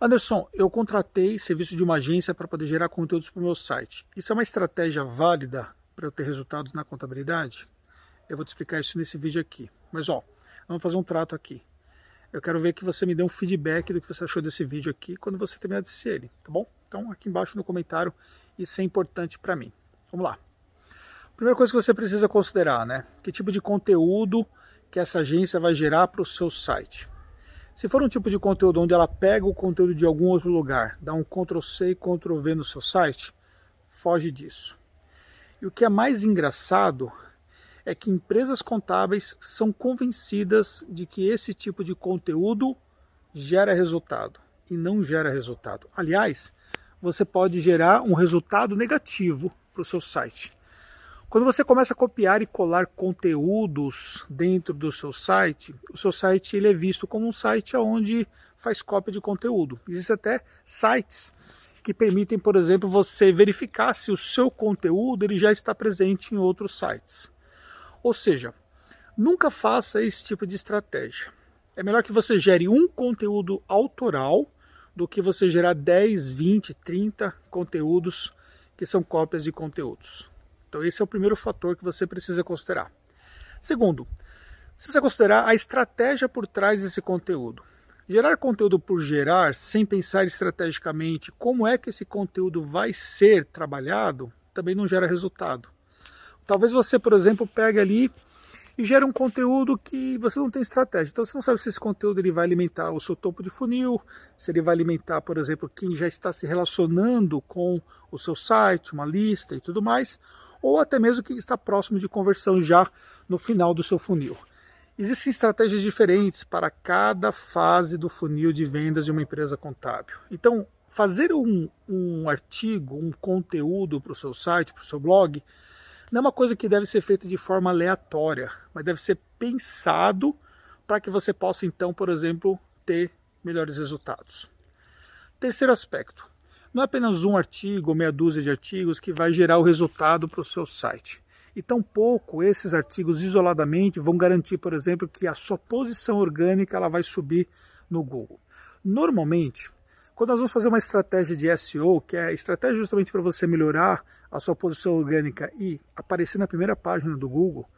Anderson, eu contratei serviço de uma agência para poder gerar conteúdos para o meu site. Isso é uma estratégia válida para eu ter resultados na contabilidade? Eu vou te explicar isso nesse vídeo aqui. Mas ó, vamos fazer um trato aqui. Eu quero ver que você me dê um feedback do que você achou desse vídeo aqui quando você terminar de assistir ele, tá bom? Então aqui embaixo no comentário, isso é importante para mim. Vamos lá. Primeira coisa que você precisa considerar, né? Que tipo de conteúdo que essa agência vai gerar para o seu site. Se for um tipo de conteúdo onde ela pega o conteúdo de algum outro lugar, dá um Ctrl C e Ctrl V no seu site, foge disso. E o que é mais engraçado é que empresas contábeis são convencidas de que esse tipo de conteúdo gera resultado e não gera resultado. Aliás, você pode gerar um resultado negativo para o seu site. Quando você começa a copiar e colar conteúdos dentro do seu site, o seu site ele é visto como um site onde faz cópia de conteúdo. Existem até sites que permitem, por exemplo, você verificar se o seu conteúdo ele já está presente em outros sites. Ou seja, nunca faça esse tipo de estratégia. É melhor que você gere um conteúdo autoral do que você gerar 10, 20, 30 conteúdos que são cópias de conteúdos. Então, esse é o primeiro fator que você precisa considerar. Segundo, você precisa considerar a estratégia por trás desse conteúdo. Gerar conteúdo por gerar, sem pensar estrategicamente como é que esse conteúdo vai ser trabalhado, também não gera resultado. Talvez você, por exemplo, pegue ali e gere um conteúdo que você não tem estratégia. Então você não sabe se esse conteúdo ele vai alimentar o seu topo de funil, se ele vai alimentar, por exemplo, quem já está se relacionando com o seu site, uma lista e tudo mais, ou até mesmo que está próximo de conversão já no final do seu funil. Existem estratégias diferentes para cada fase do funil de vendas de uma empresa contábil. Então, fazer um, um artigo, um conteúdo para o seu site, para o seu blog, não é uma coisa que deve ser feita de forma aleatória, mas deve ser pensado para que você possa, então, por exemplo, ter melhores resultados. Terceiro aspecto: não é apenas um artigo ou meia dúzia de artigos que vai gerar o resultado para o seu site. E tampouco esses artigos isoladamente vão garantir, por exemplo, que a sua posição orgânica ela vai subir no Google. Normalmente, quando nós vamos fazer uma estratégia de SEO, que é estratégia justamente para você melhorar a sua posição orgânica e aparecer na primeira página do Google,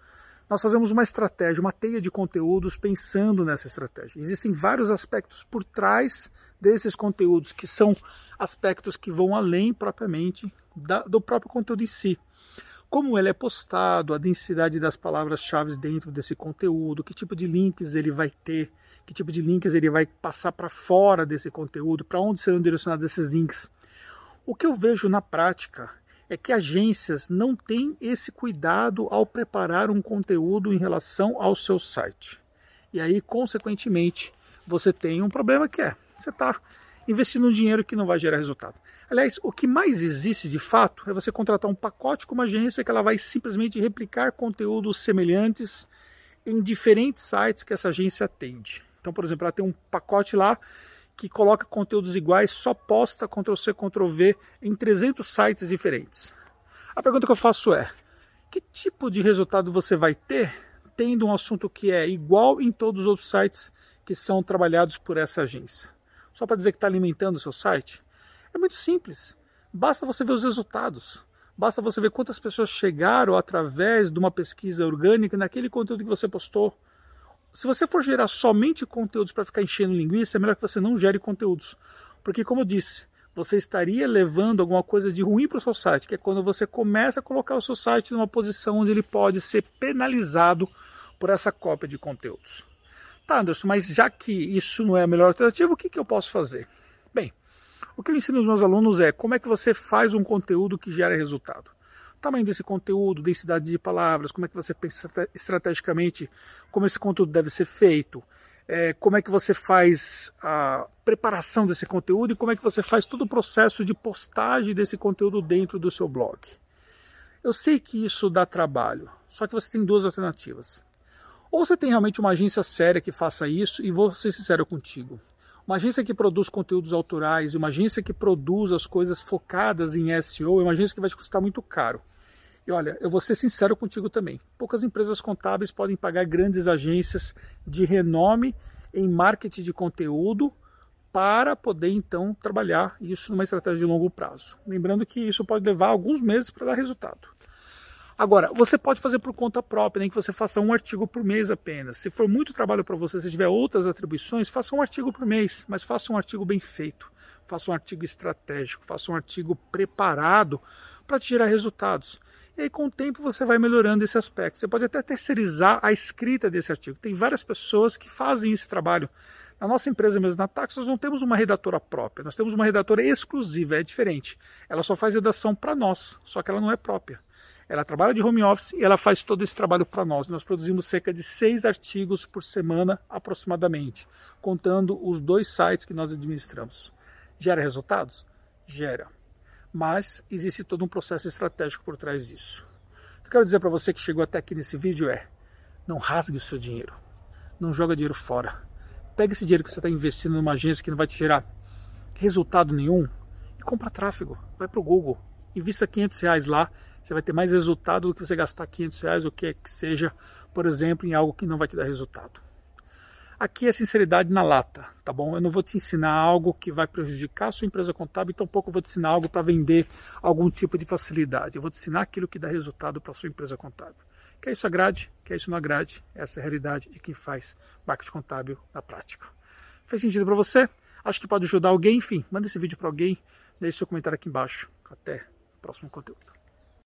nós fazemos uma estratégia, uma teia de conteúdos pensando nessa estratégia. Existem vários aspectos por trás desses conteúdos que são aspectos que vão além propriamente da, do próprio conteúdo em si. Como ele é postado, a densidade das palavras-chave dentro desse conteúdo, que tipo de links ele vai ter, que tipo de links ele vai passar para fora desse conteúdo, para onde serão direcionados esses links. O que eu vejo na prática é que agências não têm esse cuidado ao preparar um conteúdo em relação ao seu site. E aí, consequentemente, você tem um problema que é, você está investindo um dinheiro que não vai gerar resultado. Aliás, o que mais existe de fato é você contratar um pacote com uma agência que ela vai simplesmente replicar conteúdos semelhantes em diferentes sites que essa agência atende. Então, por exemplo, ela tem um pacote lá que coloca conteúdos iguais, só posta Ctrl-C, Ctrl-V em 300 sites diferentes. A pergunta que eu faço é: que tipo de resultado você vai ter tendo um assunto que é igual em todos os outros sites que são trabalhados por essa agência? Só para dizer que está alimentando o seu site? É muito simples. Basta você ver os resultados. Basta você ver quantas pessoas chegaram através de uma pesquisa orgânica naquele conteúdo que você postou se você for gerar somente conteúdos para ficar enchendo linguiça, é melhor que você não gere conteúdos. Porque, como eu disse, você estaria levando alguma coisa de ruim para o seu site, que é quando você começa a colocar o seu site numa posição onde ele pode ser penalizado por essa cópia de conteúdos. Tá, Anderson, mas já que isso não é a melhor alternativa, o que, que eu posso fazer? Bem, o que eu ensino aos meus alunos é como é que você faz um conteúdo que gera resultado tamanho desse conteúdo, densidade de palavras, como é que você pensa estrategicamente como esse conteúdo deve ser feito, é, como é que você faz a preparação desse conteúdo e como é que você faz todo o processo de postagem desse conteúdo dentro do seu blog. Eu sei que isso dá trabalho, só que você tem duas alternativas. Ou você tem realmente uma agência séria que faça isso, e vou ser sincero contigo. Uma agência que produz conteúdos autorais, uma agência que produz as coisas focadas em SEO, é uma agência que vai te custar muito caro. E olha, eu vou ser sincero contigo também. Poucas empresas contábeis podem pagar grandes agências de renome em marketing de conteúdo para poder então trabalhar isso numa estratégia de longo prazo. Lembrando que isso pode levar alguns meses para dar resultado. Agora, você pode fazer por conta própria, nem que você faça um artigo por mês apenas. Se for muito trabalho para você, se tiver outras atribuições, faça um artigo por mês, mas faça um artigo bem feito. Faça um artigo estratégico, faça um artigo preparado para te gerar resultados. E aí, com o tempo, você vai melhorando esse aspecto. Você pode até terceirizar a escrita desse artigo. Tem várias pessoas que fazem esse trabalho. Na nossa empresa mesmo, na Tax, nós não temos uma redatora própria, nós temos uma redatora exclusiva, é diferente. Ela só faz redação para nós, só que ela não é própria. Ela trabalha de home office e ela faz todo esse trabalho para nós. Nós produzimos cerca de seis artigos por semana, aproximadamente, contando os dois sites que nós administramos. Gera resultados? Gera. Mas existe todo um processo estratégico por trás disso. O que eu quero dizer para você que chegou até aqui nesse vídeo é: não rasgue o seu dinheiro. Não joga dinheiro fora. Pega esse dinheiro que você está investindo numa agência que não vai te gerar resultado nenhum e compra tráfego. Vai para o Google. Invista 500 reais lá você vai ter mais resultado do que você gastar 500 reais ou que que seja, por exemplo, em algo que não vai te dar resultado. Aqui é sinceridade na lata, tá bom? Eu não vou te ensinar algo que vai prejudicar a sua empresa contábil, tampouco vou te ensinar algo para vender algum tipo de facilidade. Eu vou te ensinar aquilo que dá resultado para a sua empresa contábil. Quer isso agrade, quer isso não agrade, essa é a realidade de quem faz marketing contábil na prática. Fez sentido para você? Acho que pode ajudar alguém? Enfim, manda esse vídeo para alguém, deixe seu comentário aqui embaixo. Até o próximo conteúdo.